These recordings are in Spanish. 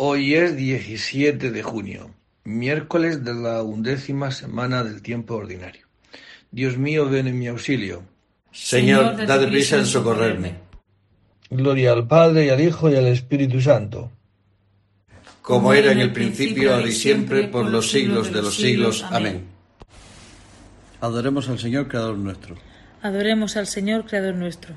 Hoy es diecisiete de junio, miércoles de la undécima semana del tiempo ordinario. Dios mío, ven en mi auxilio. Señor, dad prisa en socorrerme. Gloria al Padre y al Hijo y al Espíritu Santo. Como era en el principio, ahora y siempre, por los siglos de los siglos. Amén. Adoremos al Señor, Creador nuestro. Adoremos al Señor, Creador nuestro.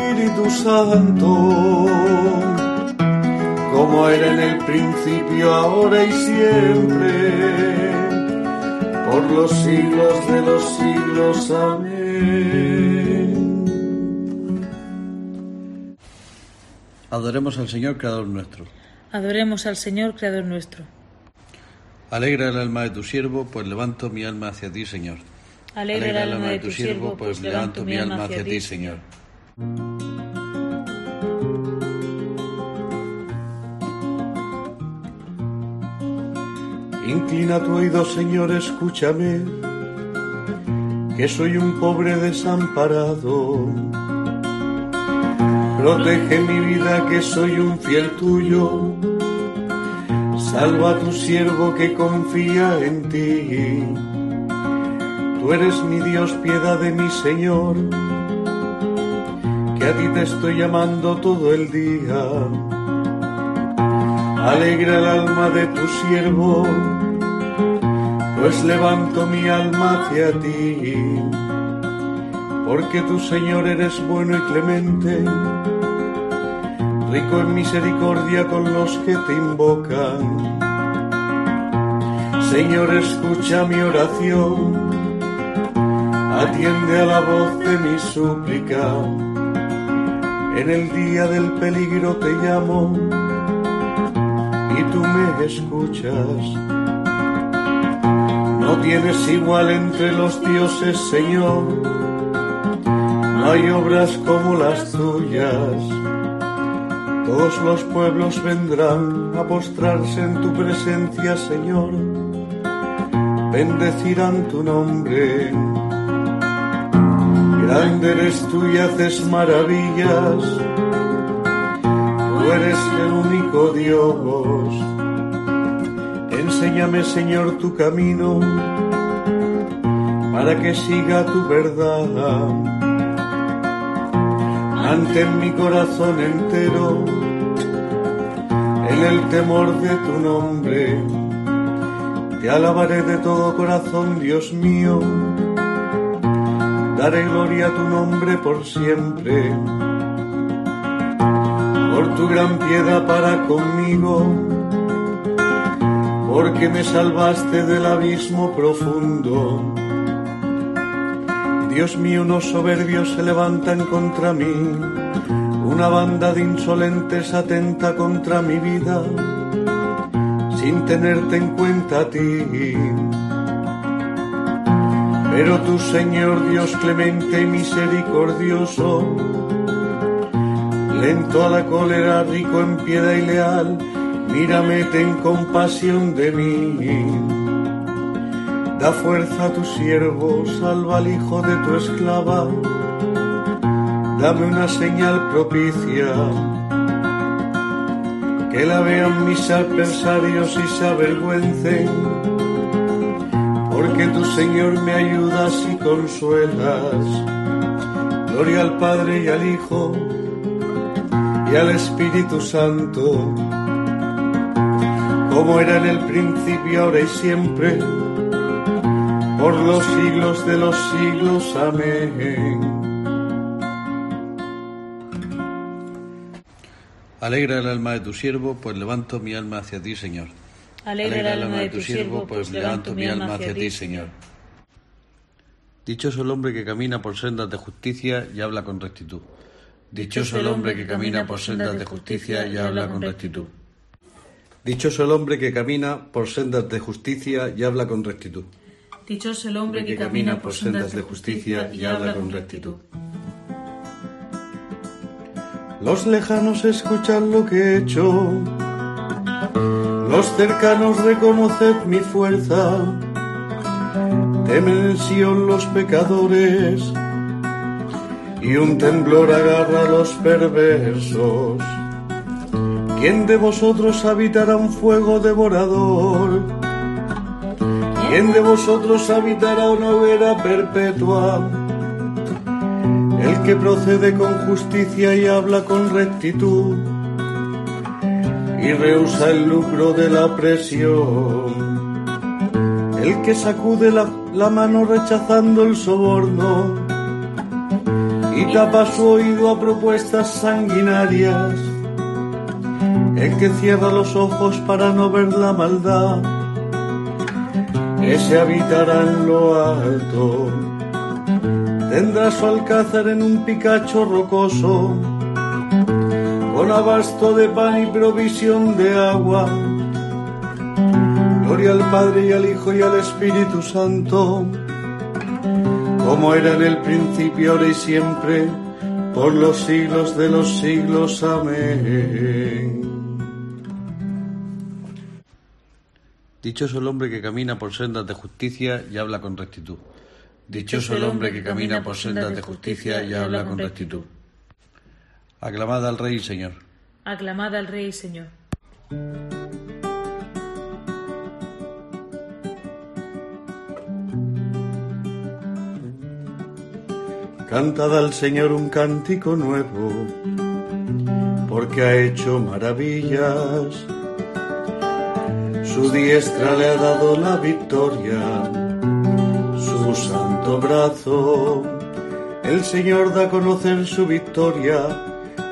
Santo, como era en el principio, ahora y siempre, por los siglos de los siglos. Amén. Adoremos al Señor, Creador nuestro. Adoremos al Señor, Creador nuestro. Alegra el alma de tu siervo, pues levanto mi alma hacia ti, Señor. Alegra el alma de tu siervo, pues levanto mi alma hacia ti, Señor. Inclina tu oído, Señor, escúchame, que soy un pobre desamparado. Protege mi vida, que soy un fiel tuyo. Salva a tu siervo que confía en ti. Tú eres mi Dios, piedad de mi Señor que a ti te estoy llamando todo el día. Alegra el alma de tu siervo, pues levanto mi alma hacia ti. Porque tu Señor eres bueno y clemente, rico en misericordia con los que te invocan. Señor, escucha mi oración, atiende a la voz de mi súplica en el día del peligro te llamo y tú me escuchas. No tienes igual entre los dioses, Señor. No hay obras como las tuyas. Todos los pueblos vendrán a postrarse en tu presencia, Señor. Bendecirán tu nombre Grande eres tú y haces maravillas. Tú eres el único Dios. Enséñame, Señor, tu camino para que siga tu verdad. Mantén mi corazón entero en el temor de tu nombre. Te alabaré de todo corazón, Dios mío daré gloria a tu nombre por siempre. Tu gran piedad para conmigo, porque me salvaste del abismo profundo. Dios mío, unos soberbios se levantan contra mí, una banda de insolentes atenta contra mi vida, sin tenerte en cuenta a ti. Pero tú, Señor Dios clemente y misericordioso, lento a la cólera, rico en piedad y leal, mírame, ten compasión de mí. Da fuerza a tu siervo, salva al hijo de tu esclava, dame una señal propicia, que la vean mis adversarios y se avergüencen, porque tu Señor me ayudas y consuelas. Gloria al Padre y al Hijo y al Espíritu Santo, como era en el principio, ahora y siempre, por los siglos de los siglos. Amén. Alegra el alma de tu siervo, pues levanto mi alma hacia ti, Señor. Alegra el alma de tu siervo, pues levanto mi alma hacia ti, Señor. Dichoso el hombre que camina por sendas de justicia y habla con rectitud. Dichoso el hombre que camina por sendas de justicia y habla con rectitud. Dichoso el hombre que camina por sendas de justicia y habla con rectitud. Dichoso el hombre que camina por sendas de justicia y habla con rectitud. Los lejanos escuchan lo que he hecho, los cercanos reconoced mi fuerza, temen en Sion los pecadores y un temblor agarra a los perversos. ¿Quién de vosotros habitará un fuego devorador? ¿Quién de vosotros habitará una hoguera perpetua? El que procede con justicia y habla con rectitud y rehúsa el lucro de la presión. El que sacude la, la mano rechazando el soborno y tapa su oído a propuestas sanguinarias. El que cierra los ojos para no ver la maldad, ese habitará en lo alto. Tendrá su alcázar en un picacho rocoso, con abasto de pan y provisión de agua. Gloria al Padre y al Hijo y al Espíritu Santo como era en el principio, ahora y siempre, por los siglos de los siglos. Amén. Dichoso el hombre que camina por sendas de justicia y habla con rectitud. Dichoso el hombre que camina por sendas de justicia y habla con rectitud. Aclamad al Rey y Señor. Aclamad al Rey y Señor. Cantad al Señor un cántico nuevo, porque ha hecho maravillas. Su diestra le ha dado la victoria, su santo brazo. El Señor da a conocer su victoria,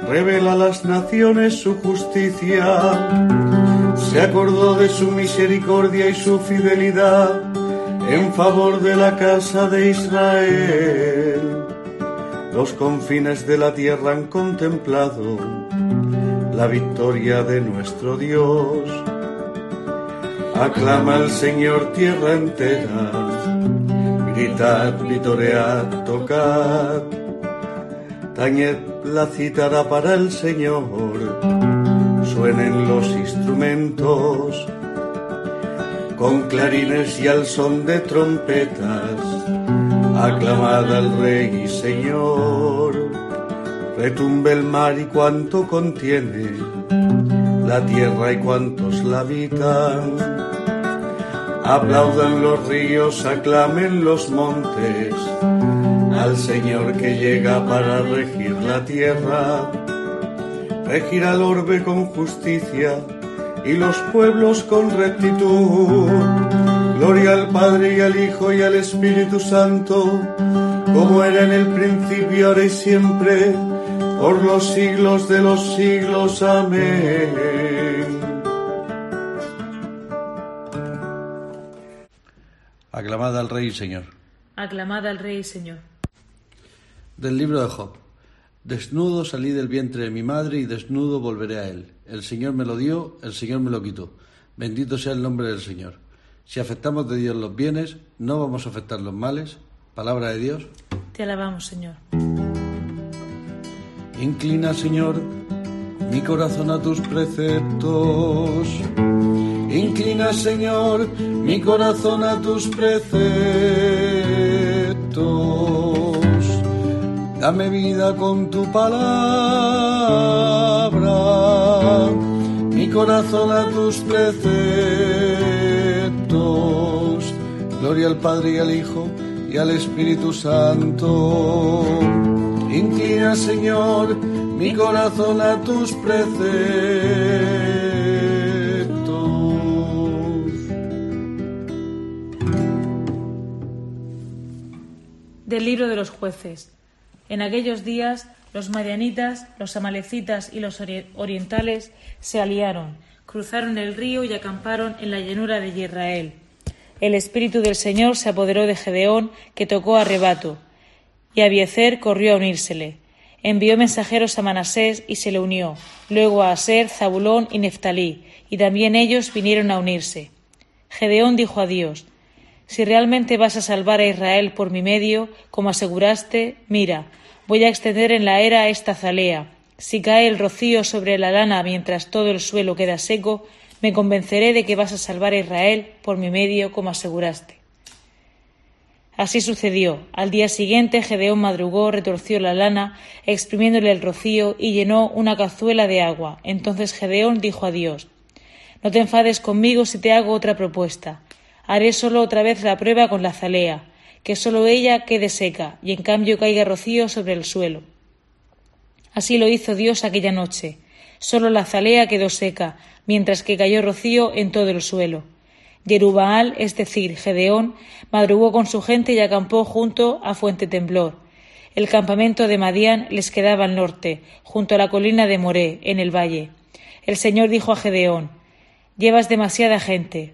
revela a las naciones su justicia. Se acordó de su misericordia y su fidelidad en favor de la casa de Israel los confines de la tierra han contemplado la victoria de nuestro Dios. Aclama al Señor tierra entera, gritad, vitoread, tocad, tañed la cítara para el Señor, suenen los instrumentos, con clarines y al son de trompetas aclamad al Rey y Señor, retumbe el mar y cuanto contiene, la tierra y cuantos la habitan. Aplaudan los ríos, aclamen los montes, al Señor que llega para regir la tierra. Regirá el orbe con justicia y los pueblos con rectitud Gloria al Padre y al Hijo y al Espíritu Santo, como era en el principio, ahora y siempre, por los siglos de los siglos. Amén. Aclamad al Rey y Señor. Aclamad al Rey y Señor. Del libro de Job. Desnudo salí del vientre de mi madre y desnudo volveré a él. El Señor me lo dio, el Señor me lo quitó. Bendito sea el nombre del Señor. Si afectamos de Dios los bienes, no vamos a afectar los males. Palabra de Dios. Te alabamos, Señor. Inclina, Señor, mi corazón a tus preceptos. Inclina, Señor, mi corazón a tus preceptos. Dame vida con tu palabra, mi corazón a tus preceptos. Gloria al Padre y al Hijo y al Espíritu Santo. Inclina, Señor, mi corazón a tus preceptos. Del libro de los jueces. En aquellos días los madianitas, los amalecitas y los orientales se aliaron, cruzaron el río y acamparon en la llanura de Israel. El espíritu del Señor se apoderó de Gedeón, que tocó a rebato, y Abiezer corrió a unírsele. Envió mensajeros a Manasés y se le unió, luego a Aser, Zabulón y Neftalí, y también ellos vinieron a unirse. Gedeón dijo a Dios, Si realmente vas a salvar a Israel por mi medio, como aseguraste, mira, Voy a extender en la era esta zalea. Si cae el rocío sobre la lana mientras todo el suelo queda seco, me convenceré de que vas a salvar a Israel por mi medio, como aseguraste. Así sucedió. Al día siguiente Gedeón madrugó, retorció la lana, exprimiéndole el rocío, y llenó una cazuela de agua. Entonces Gedeón dijo a Dios No te enfades conmigo si te hago otra propuesta. Haré solo otra vez la prueba con la zalea que sólo ella quede seca y en cambio caiga rocío sobre el suelo. Así lo hizo Dios aquella noche. Sólo la zalea quedó seca, mientras que cayó rocío en todo el suelo. Yerubaal, es decir, Gedeón, madrugó con su gente y acampó junto a Fuente Temblor. El campamento de Madián les quedaba al norte, junto a la colina de Moré, en el valle. El Señor dijo a Gedeón Llevas demasiada gente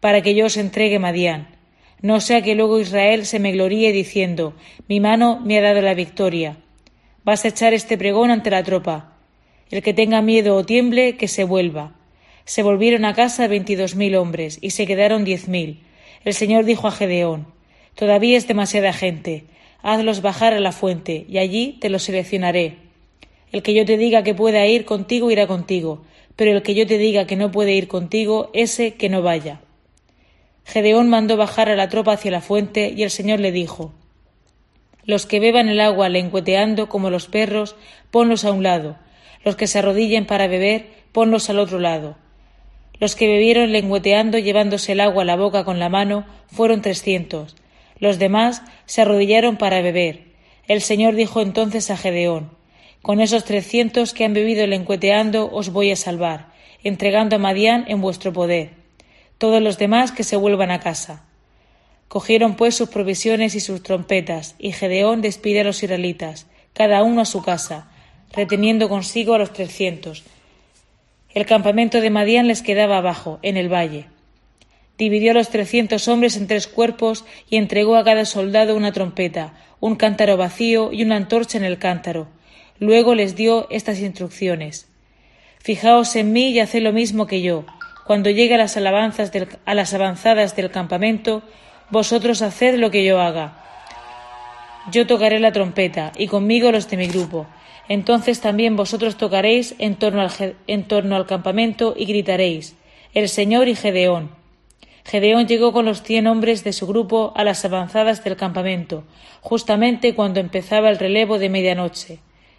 para que yo os entregue Madián no sea que luego Israel se me gloríe diciendo Mi mano me ha dado la victoria. Vas a echar este pregón ante la tropa. El que tenga miedo o tiemble, que se vuelva. Se volvieron a casa veintidós mil hombres, y se quedaron diez mil. El Señor dijo a Gedeón Todavía es demasiada gente. Hazlos bajar a la fuente, y allí te los seleccionaré. El que yo te diga que pueda ir contigo irá contigo, pero el que yo te diga que no puede ir contigo, ese que no vaya. Gedeón mandó bajar a la tropa hacia la fuente y el Señor le dijo Los que beban el agua lengüeteando como los perros, ponlos a un lado. Los que se arrodillen para beber, ponlos al otro lado. Los que bebieron lengüeteando llevándose el agua a la boca con la mano fueron trescientos. Los demás se arrodillaron para beber. El Señor dijo entonces a Gedeón Con esos trescientos que han bebido lengüeteando os voy a salvar, entregando a Madián en vuestro poder todos los demás que se vuelvan a casa. Cogieron pues sus provisiones y sus trompetas, y Gedeón despide a los israelitas, cada uno a su casa, reteniendo consigo a los trescientos. El campamento de Madián les quedaba abajo, en el valle. Dividió a los trescientos hombres en tres cuerpos y entregó a cada soldado una trompeta, un cántaro vacío y una antorcha en el cántaro. Luego les dio estas instrucciones. Fijaos en mí y haced lo mismo que yo cuando llegue a las, alabanzas a las avanzadas del campamento, vosotros haced lo que yo haga. Yo tocaré la trompeta, y conmigo los de mi grupo. Entonces también vosotros tocaréis en torno al, campamento y gritaréis, El Señor y Gedeón. Gedeón llegó con los cien hombres de su grupo a las avanzadas del campamento, justamente cuando empezaba el relevo de medianoche.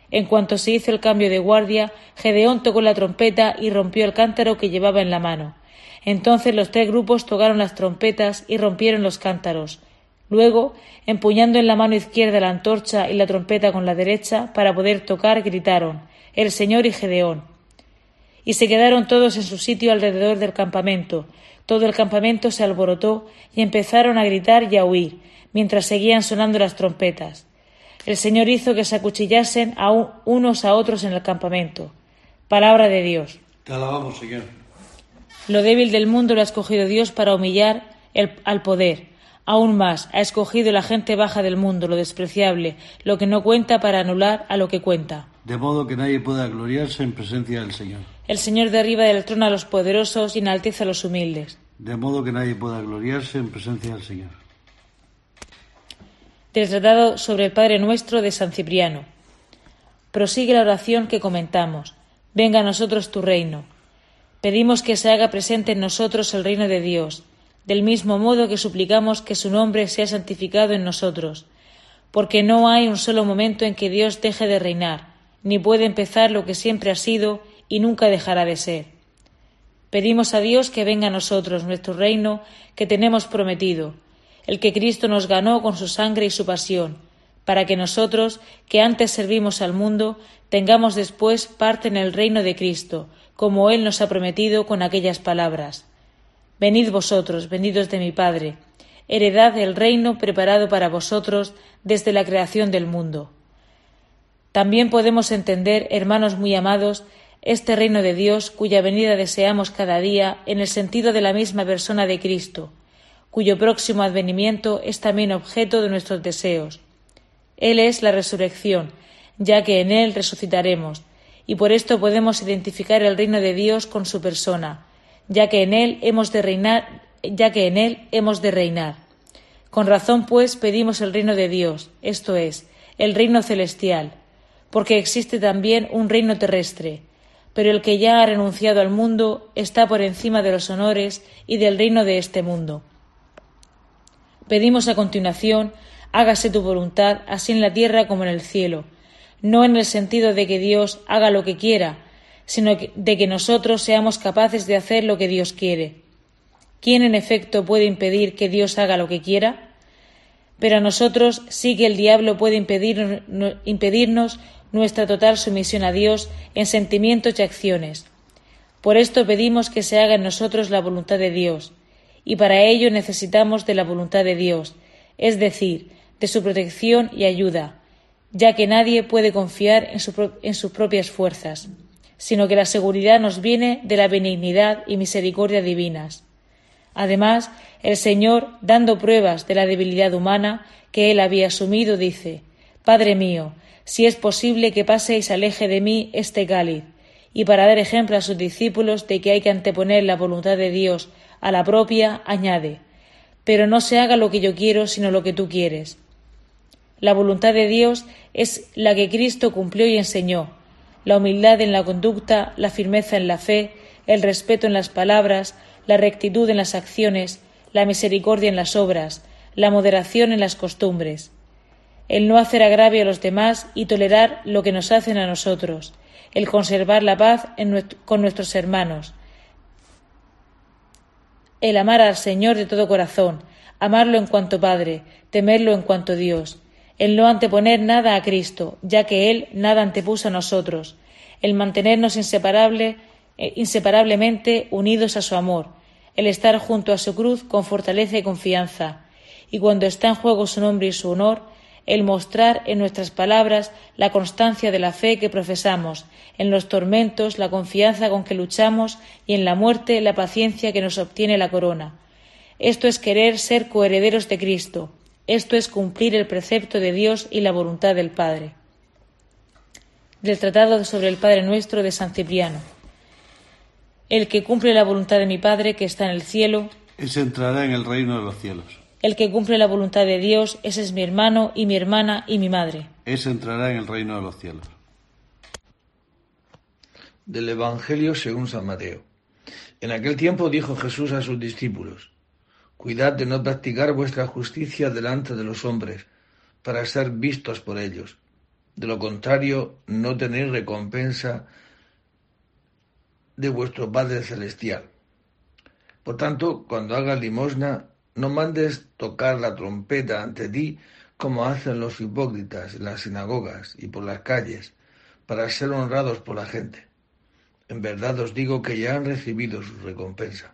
En cuanto se hizo el cambio de guardia, Gedeón tocó la trompeta y rompió el cántaro que llevaba en la mano. Entonces los tres grupos tocaron las trompetas y rompieron los cántaros. Luego, empuñando en la mano izquierda la antorcha y la trompeta con la derecha para poder tocar, gritaron El Señor y Gedeón. Y se quedaron todos en su sitio alrededor del campamento. Todo el campamento se alborotó y empezaron a gritar y a huir, mientras seguían sonando las trompetas. El Señor hizo que se acuchillasen a unos a otros en el campamento. Palabra de Dios. Te alabamos, Señor. Lo débil del mundo lo ha escogido Dios para humillar al poder. Aún más, ha escogido la gente baja del mundo, lo despreciable, lo que no cuenta para anular a lo que cuenta. De modo que nadie pueda gloriarse en presencia del Señor. El Señor derriba del trono a los poderosos y enaltece a los humildes. De modo que nadie pueda gloriarse en presencia del Señor. Del Tratado sobre el Padre Nuestro de San Cipriano. Prosigue la oración que comentamos. Venga a nosotros tu reino. Pedimos que se haga presente en nosotros el reino de Dios del mismo modo que suplicamos que su nombre sea santificado en nosotros, porque no hay un solo momento en que Dios deje de reinar, ni puede empezar lo que siempre ha sido y nunca dejará de ser. Pedimos a Dios que venga a nosotros nuestro reino que tenemos prometido, el que Cristo nos ganó con su sangre y su pasión, para que nosotros, que antes servimos al mundo, tengamos después parte en el reino de Cristo, como Él nos ha prometido con aquellas palabras. Venid vosotros, venidos de mi Padre, heredad el reino preparado para vosotros desde la creación del mundo. También podemos entender, hermanos muy amados, este reino de Dios cuya venida deseamos cada día en el sentido de la misma persona de Cristo, cuyo próximo advenimiento es también objeto de nuestros deseos. Él es la resurrección, ya que en Él resucitaremos, y por esto podemos identificar el reino de Dios con su persona, ya que en él hemos de reinar, ya que en él hemos de reinar. Con razón, pues, pedimos el reino de Dios, esto es, el reino celestial, porque existe también un reino terrestre, pero el que ya ha renunciado al mundo está por encima de los honores y del reino de este mundo. Pedimos a continuación, hágase tu voluntad, así en la tierra como en el cielo, no en el sentido de que Dios haga lo que quiera, sino de que nosotros seamos capaces de hacer lo que Dios quiere. ¿Quién en efecto puede impedir que Dios haga lo que quiera? Pero a nosotros sí que el diablo puede impedirnos nuestra total sumisión a Dios en sentimientos y acciones. Por esto pedimos que se haga en nosotros la voluntad de Dios, y para ello necesitamos de la voluntad de Dios, es decir, de su protección y ayuda, ya que nadie puede confiar en, en sus propias fuerzas sino que la seguridad nos viene de la benignidad y misericordia divinas. Además, el Señor, dando pruebas de la debilidad humana que él había asumido, dice Padre mío, si es posible que pase y se aleje de mí este cáliz, y para dar ejemplo a sus discípulos de que hay que anteponer la voluntad de Dios a la propia, añade Pero no se haga lo que yo quiero, sino lo que tú quieres. La voluntad de Dios es la que Cristo cumplió y enseñó, la humildad en la conducta, la firmeza en la fe, el respeto en las palabras, la rectitud en las acciones, la misericordia en las obras, la moderación en las costumbres, el no hacer agravio a los demás y tolerar lo que nos hacen a nosotros, el conservar la paz con nuestros hermanos, el amar al Señor de todo corazón, amarlo en cuanto Padre, temerlo en cuanto Dios, el no anteponer nada a Cristo, ya que Él nada antepuso a nosotros, el mantenernos inseparable, eh, inseparablemente unidos a su amor, el estar junto a su cruz con fortaleza y confianza, y cuando está en juego su nombre y su honor, el mostrar en nuestras palabras la constancia de la fe que profesamos, en los tormentos la confianza con que luchamos y en la muerte la paciencia que nos obtiene la corona. Esto es querer ser coherederos de Cristo, esto es cumplir el precepto de Dios y la voluntad del Padre. Del Tratado sobre el Padre Nuestro de San Cipriano. El que cumple la voluntad de mi Padre que está en el cielo, ese entrará en el reino de los cielos. El que cumple la voluntad de Dios, ese es mi hermano y mi hermana y mi madre. Ese entrará en el reino de los cielos. Del Evangelio según San Mateo. En aquel tiempo dijo Jesús a sus discípulos, Cuidad de no practicar vuestra justicia delante de los hombres, para ser vistos por ellos. De lo contrario, no tenéis recompensa de vuestro Padre Celestial. Por tanto, cuando hagas limosna, no mandes tocar la trompeta ante ti como hacen los hipócritas en las sinagogas y por las calles, para ser honrados por la gente. En verdad os digo que ya han recibido su recompensa.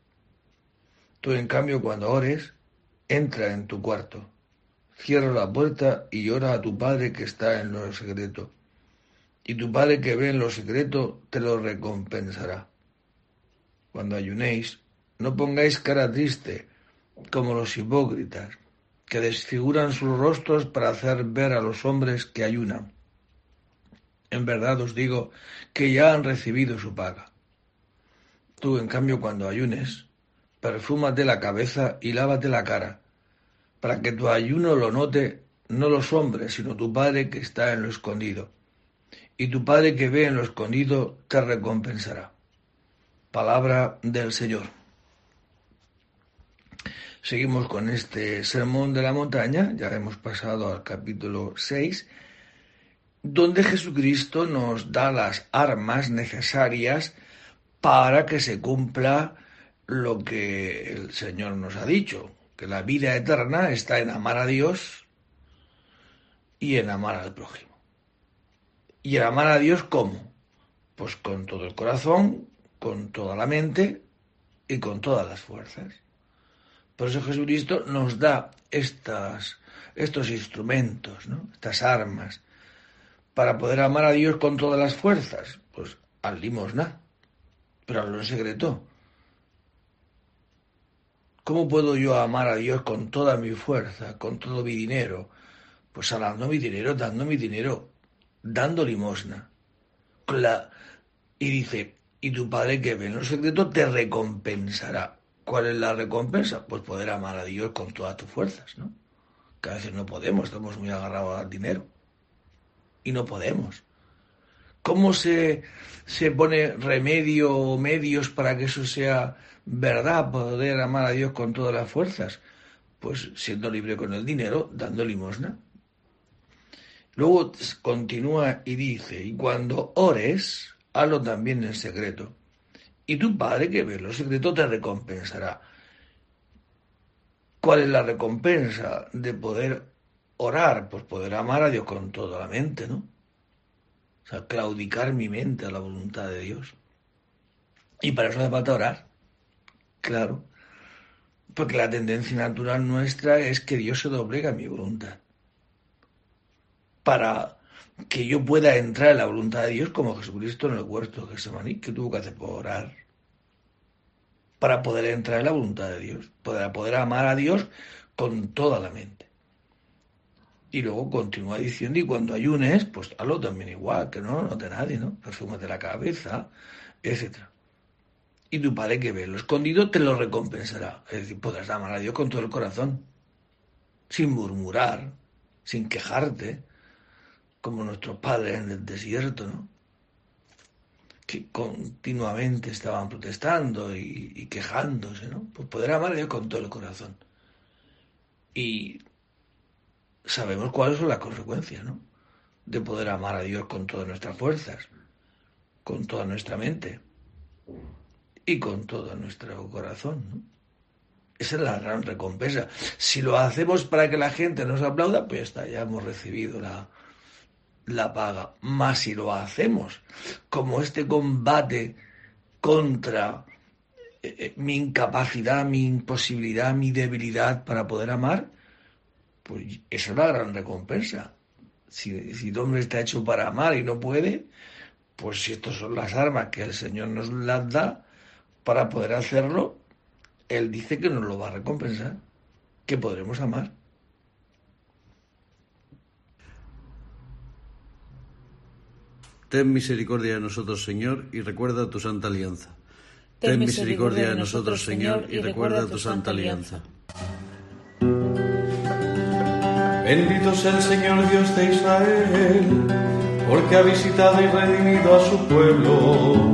Tú, en cambio, cuando ores, entra en tu cuarto, cierra la puerta y ora a tu Padre que está en lo secreto. Y tu Padre que ve en lo secreto te lo recompensará. Cuando ayunéis, no pongáis cara triste como los hipócritas, que desfiguran sus rostros para hacer ver a los hombres que ayunan. En verdad os digo que ya han recibido su paga. Tú, en cambio, cuando ayunes, perfúmate la cabeza y lávate la cara, para que tu ayuno lo note no los hombres, sino tu Padre que está en lo escondido. Y tu Padre que ve en lo escondido te recompensará. Palabra del Señor. Seguimos con este sermón de la montaña, ya hemos pasado al capítulo 6, donde Jesucristo nos da las armas necesarias para que se cumpla lo que el Señor nos ha dicho, que la vida eterna está en amar a Dios y en amar al prójimo. ¿Y en amar a Dios cómo? Pues con todo el corazón, con toda la mente y con todas las fuerzas. Por eso Jesucristo nos da estas, estos instrumentos, ¿no? estas armas, para poder amar a Dios con todas las fuerzas. Pues al limosna, pero hazlo en secreto. ¿Cómo puedo yo amar a Dios con toda mi fuerza, con todo mi dinero? Pues dando mi dinero, dando mi dinero, dando limosna. Y dice, y tu Padre que ve en lo secreto te recompensará. ¿Cuál es la recompensa? Pues poder amar a Dios con todas tus fuerzas, ¿no? Que a veces no podemos, estamos muy agarrados al dinero. Y no podemos. ¿Cómo se, se pone remedio o medios para que eso sea verdad, poder amar a Dios con todas las fuerzas? Pues siendo libre con el dinero, dando limosna. Luego continúa y dice, y cuando ores, hazlo también en secreto y tu Padre que ve lo secreto te recompensará. ¿Cuál es la recompensa de poder orar? Pues poder amar a Dios con toda la mente, ¿no? O sea, claudicar mi mente a la voluntad de Dios. Y para eso hace falta orar. Claro. Porque la tendencia natural nuestra es que Dios se doblega a mi voluntad. Para que yo pueda entrar en la voluntad de Dios como Jesucristo en el huerto de Getsemaní, que tuvo que hacer por orar para poder entrar en la voluntad de Dios, para poder amar a Dios con toda la mente. Y luego continúa diciendo, y cuando ayunes, pues hazlo también igual, que no note nadie, ¿no? Perfúmate la cabeza, etc. Y tu Padre que ve lo escondido te lo recompensará. Es decir, podrás amar a Dios con todo el corazón, sin murmurar, sin quejarte, como nuestros padres en el desierto, ¿no? que continuamente estaban protestando y, quejándose, ¿no? Pues poder amar a Dios con todo el corazón. Y sabemos cuáles son las consecuencias, ¿no? De poder amar a Dios con todas nuestras fuerzas, con toda nuestra mente y con todo nuestro corazón. Esa es la gran recompensa. Si lo hacemos para que la gente nos aplauda, pues ya está, ya hemos recibido la, la paga. Más si lo hacemos como este combate contra eh, eh, mi incapacidad, mi imposibilidad, mi debilidad para poder amar, pues esa es la gran recompensa. Si, si el hombre está hecho para amar y no puede, pues si estas son las armas que el Señor nos las da para poder hacerlo, Él dice que nos lo va a recompensar, que podremos amar. Ten misericordia de nosotros, Señor, y recuerda tu santa alianza. Ten misericordia de nosotros, Señor, y recuerda tu santa alianza. Bendito sea el Señor Dios de Israel, porque ha visitado y redimido a su pueblo,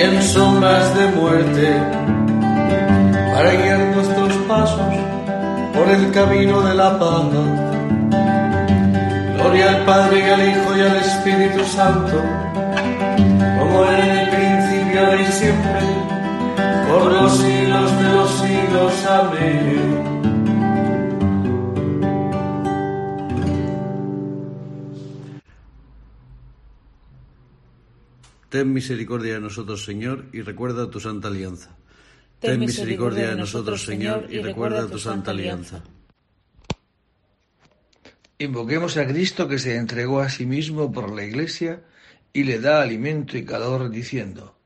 en sombras de muerte, para guiar nuestros pasos por el camino de la paz. Gloria al Padre y al Hijo y al Espíritu Santo, como en el principio y siempre por los siglos de los siglos. Amén. Ten misericordia de nosotros, Señor, y recuerda tu santa alianza. Ten misericordia de nosotros, Señor, y recuerda tu santa alianza. Invoquemos a Cristo que se entregó a sí mismo por la Iglesia y le da alimento y calor, diciendo,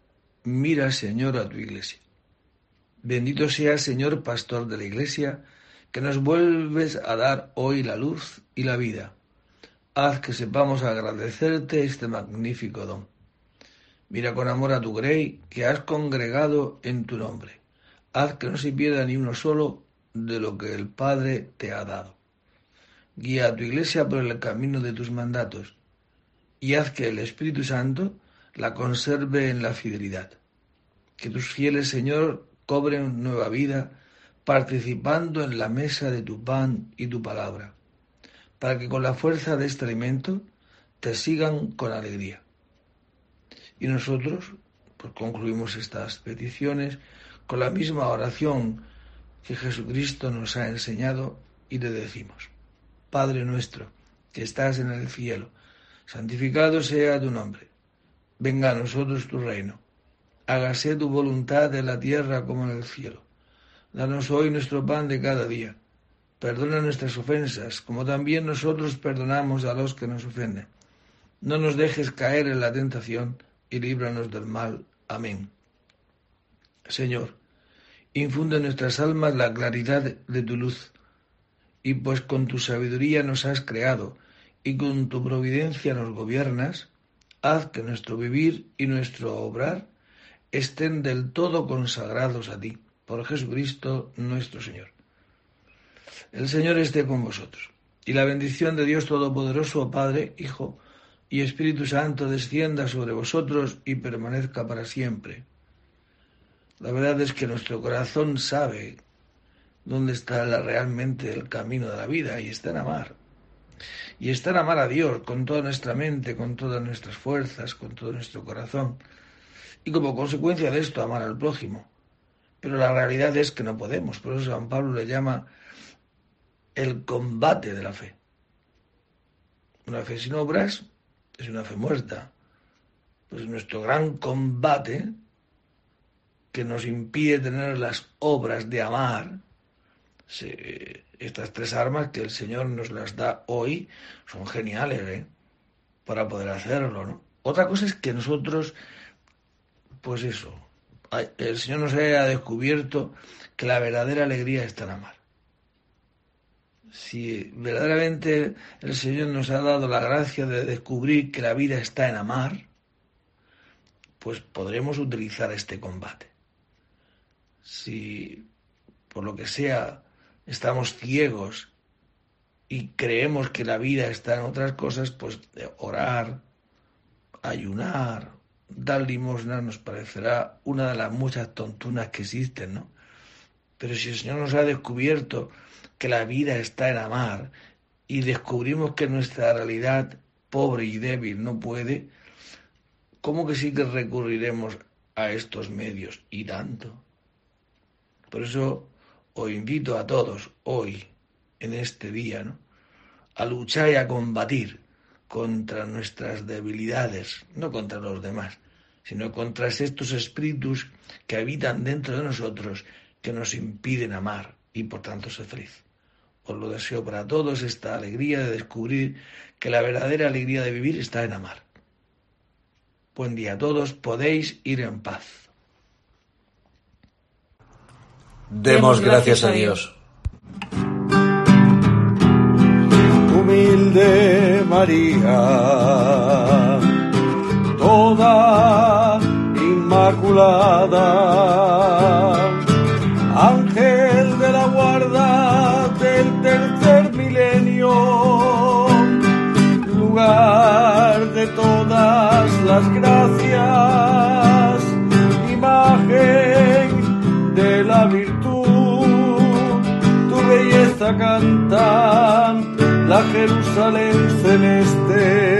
Mira, Señor, a tu Iglesia Bendito sea, Señor Pastor de la Iglesia, que nos vuelves a dar hoy la luz y la vida. Haz que sepamos agradecerte este magnífico don. Mira con amor a tu grey que has congregado en tu nombre. Haz que no se pierda ni uno solo de lo que el Padre te ha dado. Guía a tu iglesia por el camino de tus mandatos y haz que el Espíritu Santo la conserve en la fidelidad. Que tus fieles, Señor, cobren nueva vida participando en la mesa de tu pan y tu palabra, para que con la fuerza de este alimento te sigan con alegría. Y nosotros, pues concluimos estas peticiones con la misma oración que Jesucristo nos ha enseñado y le decimos, Padre nuestro, que estás en el cielo, santificado sea tu nombre, venga a nosotros tu reino hágase tu voluntad en la tierra como en el cielo. Danos hoy nuestro pan de cada día. Perdona nuestras ofensas, como también nosotros perdonamos a los que nos ofenden. No nos dejes caer en la tentación y líbranos del mal. Amén. Señor, infunde en nuestras almas la claridad de tu luz, y pues con tu sabiduría nos has creado y con tu providencia nos gobiernas, haz que nuestro vivir y nuestro obrar estén del todo consagrados a ti, por Jesucristo nuestro Señor. El Señor esté con vosotros, y la bendición de Dios Todopoderoso, Padre, Hijo y Espíritu Santo descienda sobre vosotros y permanezca para siempre. La verdad es que nuestro corazón sabe dónde está realmente el camino de la vida y está en amar. Y está en amar a Dios con toda nuestra mente, con todas nuestras fuerzas, con todo nuestro corazón y como consecuencia de esto amar al prójimo. Pero la realidad es que no podemos, por eso San Pablo le llama el combate de la fe. Una fe sin obras es una fe muerta. Pues nuestro gran combate que nos impide tener las obras de amar, estas tres armas que el Señor nos las da hoy son geniales ¿eh? para poder hacerlo. ¿no? Otra cosa es que nosotros pues eso, el Señor nos haya descubierto que la verdadera alegría está en amar. Si verdaderamente el Señor nos ha dado la gracia de descubrir que la vida está en amar, pues podremos utilizar este combate. Si por lo que sea estamos ciegos y creemos que la vida está en otras cosas, pues orar, ayunar, dar limosna nos parecerá una de las muchas tontunas que existen, ¿no? Pero si el Señor nos ha descubierto que la vida está en amar y descubrimos que nuestra realidad pobre y débil no puede, ¿cómo que sí que recurriremos a estos medios y tanto? Por eso os invito a todos hoy, en este día, ¿no? a luchar y a combatir contra nuestras debilidades, no contra los demás, sino contra estos espíritus que habitan dentro de nosotros que nos impiden amar y por tanto ser feliz. Os lo deseo para todos esta alegría de descubrir que la verdadera alegría de vivir está en amar. Buen día a todos, podéis ir en paz. Demos gracias a Dios. Humilde María, toda inmaculada, las gracias, imagen de la virtud, tu belleza canta la Jerusalén celeste